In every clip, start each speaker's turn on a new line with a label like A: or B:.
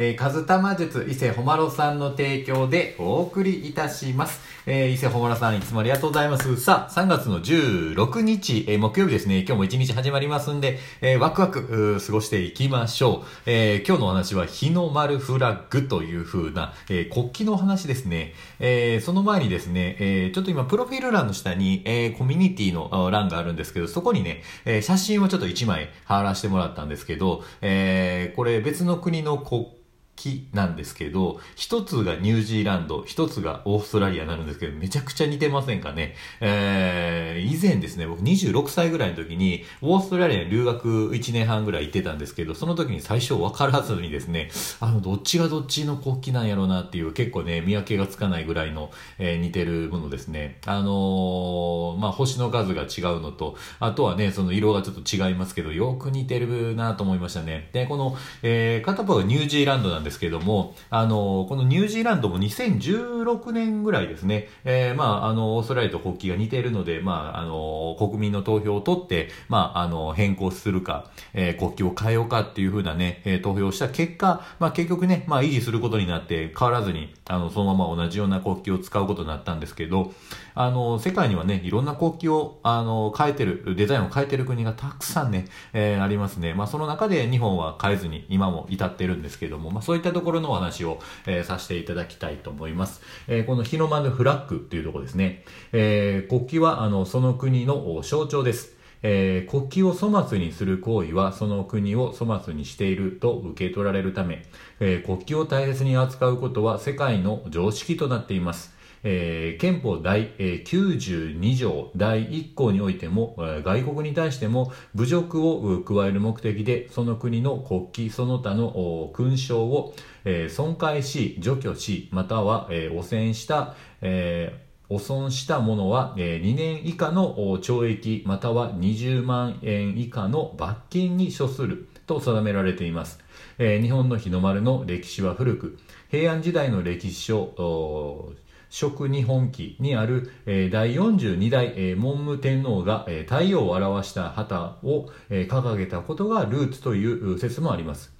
A: えー、カズタマ術伊勢ほまろさんの提供でお送りいたします。えー、伊勢ほまろさんいつもありがとうございます。さあ、3月の16日、えー、木曜日ですね。今日も一日始まりますんで、えー、ワクワク過ごしていきましょう。えー、今日のお話は日の丸フラッグという風な、えー、国旗のお話ですね。えー、その前にですね、えー、ちょっと今、プロフィール欄の下に、えー、コミュニティの欄があるんですけど、そこにね、えー、写真をちょっと1枚貼らせてもらったんですけど、えー、これ別の国の国木なんですけど、一つがニュージーランド、一つがオーストラリアになるんですけど、めちゃくちゃ似てませんかね？えー、以前ですね、僕26歳ぐらいの時に、オーストラリアに留学1年半ぐらい行ってたんですけど、その時に最初分からずにですね、あの、どっちがどっちの国旗なんやろうなっていう、結構ね、見分けがつかないぐらいの、えー、似てるものですね。あのー、まあ、星の数が違うのと、あとはね、その色がちょっと違いますけど、よく似てるなと思いましたね。で、この、えー、片方がニュージーランドなんですけども、あのー、このニュージーランドも2016年ぐらいですね、えー、まあ、あの、オーストラリアと国旗が似てるので、まあ、あの、国民の投票を取って、まあ、あの、変更するか、えー、国旗を変えようかっていうふうなね、えー、投票した結果、まあ、結局ね、まあ、維持することになって変わらずに、あの、そのまま同じような国旗を使うことになったんですけど、あの、世界にはね、いろんな国旗を、あの、変えてる、デザインを変えてる国がたくさんね、えー、ありますね。まあ、その中で日本は変えずに今も至ってるんですけども、まあ、そういったところのお話を、えー、させていただきたいと思います。えー、この日の丸フラッグっていうところですね。えー、国旗は、あの、そその国の象徴です。えー、国旗を粗末にする行為はその国を粗末にしていると受け取られるため、えー、国旗を大切に扱うことは世界の常識となっています。えー、憲法第、えー、92条第1項においても、えー、外国に対しても侮辱を加える目的でその国の国旗その他の勲章を、えー、損壊し除去しまたは、えー、汚染した、えー汚損したものは、え、2年以下の懲役または20万円以下の罰金に処すると定められています。日本の日の丸の歴史は古く、平安時代の歴史書、食日本記にある、えー、第42代、文武天皇が、太陽を表した旗を、掲げたことがルーツという説もあります。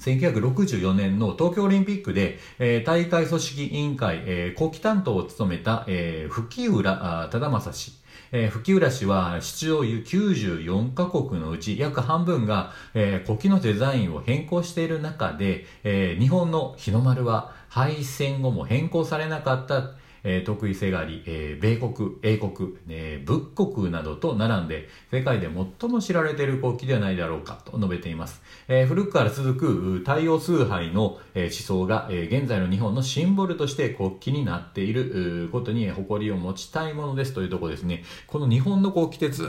A: 1964年の東京オリンピックで、えー、大会組織委員会、えー、国旗担当を務めた、えー、吹浦忠正氏。えー、吹浦氏は出場94カ国のうち約半分が、えー、国旗のデザインを変更している中で、えー、日本の日の丸は敗戦後も変更されなかったえー、得意性があり、え、米国、英国、え、仏国などと並んで、世界で最も知られている国旗ではないだろうかと述べています。え、古くから続く太陽崇拝の、え、思想が、え、現在の日本のシンボルとして国旗になっていることに誇りを持ちたいものですというところですね。この日本の国旗ってず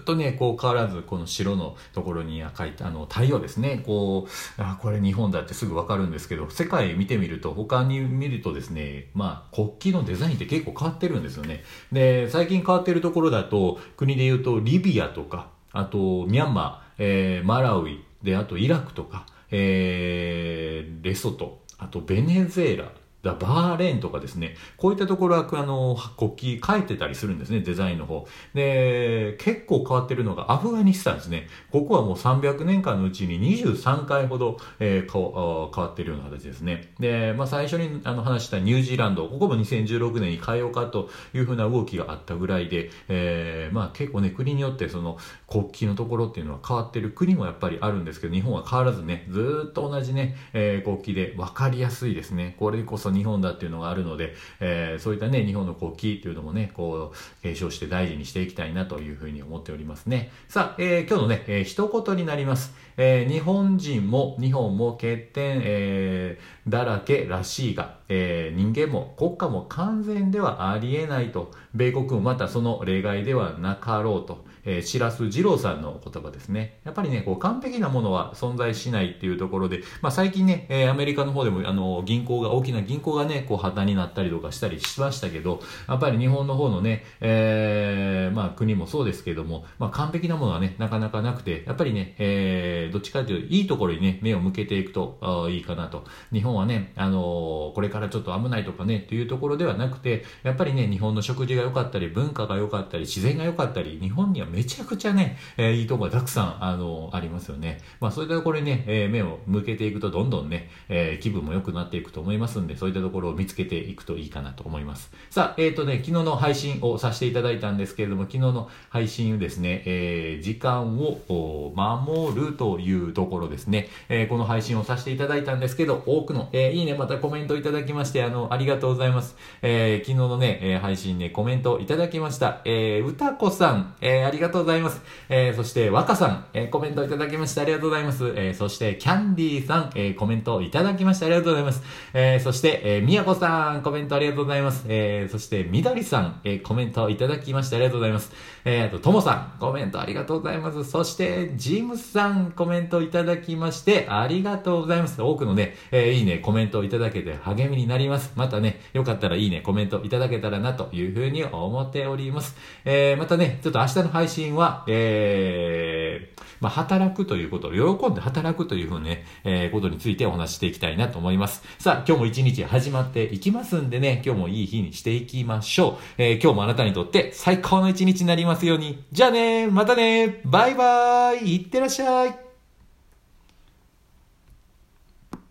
A: っとね、こう変わらず、この白のところに書いたあの太陽ですね。こう、あ、これ日本だってすぐわかるんですけど、世界見てみると、他に見るとですね、まあ国旗のデザインデザインって結構変わってるんですよね。で、最近変わってるところだと、国で言うとリビアとか、あとミャンマー、えー、マラウイ、で、あとイラクとか、えー、レソト、あとベネズエラ、だバーレーンとかですね、こういったところは、あの、国旗変えてたりするんですね、デザインの方。で、結構変わってるのがアフガニスタンですね。ここはもう300年間のうちに23回ほど、えー、変わってるような形ですね。で、まあ最初にあの話したニュージーランド、ここも2016年に変えようかというふうな動きがあったぐらいで、えー、まあ結構ね、国によってその国旗のところっていうのは変わってる国もやっぱりあるんですけど、日本は変わらずね、ずっと同じね、えー、国旗で分かりやすいですね。これこそ日本だっていうのがあるので、えー、そういったね、日本の国旗っていうのもね、こう、継承して大事にしていきたいなというふうに思っておりますね。さあ、えー、今日のね、えー、一言になります。えー、日本人も、日本も欠点、えー、だらけらしいが、えー、人間も国家も完全ではありえないと、米国もまたその例外ではなかろうと、えー、白洲二郎さんの言葉ですね。やっぱりね、こう完璧なものは存在しないっていうところで、まあ最近ね、えー、アメリカの方でもあの銀行が、大きな銀行がね、こう破綻になったりとかしたりしましたけど、やっぱり日本の方のね、えー、まあ国もそうですけども、まあ完璧なものはね、なかなかなくて、やっぱりね、えー、どっちかというといいところにね、目を向けていくといいかなと。日本はね、あのー、これからからちょっと危ないとかね、というところではなくて、やっぱりね、日本の食事が良かったり、文化が良かったり、自然が良かったり、日本にはめちゃくちゃね、えー、いいとこがたくさん、あの、ありますよね。まあそういったところにね、えー、目を向けていくとどんどんね、えー、気分も良くなっていくと思いますんで、そういったところを見つけていくといいかなと思います。さあ、えっ、ー、とね、昨日の配信をさせていただいたんですけれども、昨日の配信ですね、えー、時間を守るというところですね、えー、この配信をさせていただいたんですけど、多くの、えー、いいね、またコメントいただきまして、あの、ありがとうございます。えー、昨日のね、配信ね、コメントいただきました。えー、歌子さん、えー、ありがとうございます。がとうございますえー、そして、若さん、えー、コメントいただきまして、ありがとうございます。えー、そして、キャンディーさん、えー、コメントいただきまして、ありがとうございます。えー、そして、えー、みやこさん、コメントありがとうございます。えー、そして、みどりさん、えー、コメントいただきまして、ありがとうございます。えー、と、ともさん、コメントありがとうございます。そして、ジムさん、コメントいただきまして、ありがとうございます。多くのね、えー、いいね、コメントをいただけて励みになります。またね、よかったらいいね、コメントいただけたらなというふうに思っております。えー、またね、ちょっと明日の配信は、えー、まあ、働くということ、喜んで働くというふうにね、えー、ことについてお話していきたいなと思います。さあ、今日も一日始まっていきますんでね、今日もいい日にしていきましょう。えー、今日もあなたにとって最高の一日になりますように。じゃあねまたねバイバーイいってらっしゃい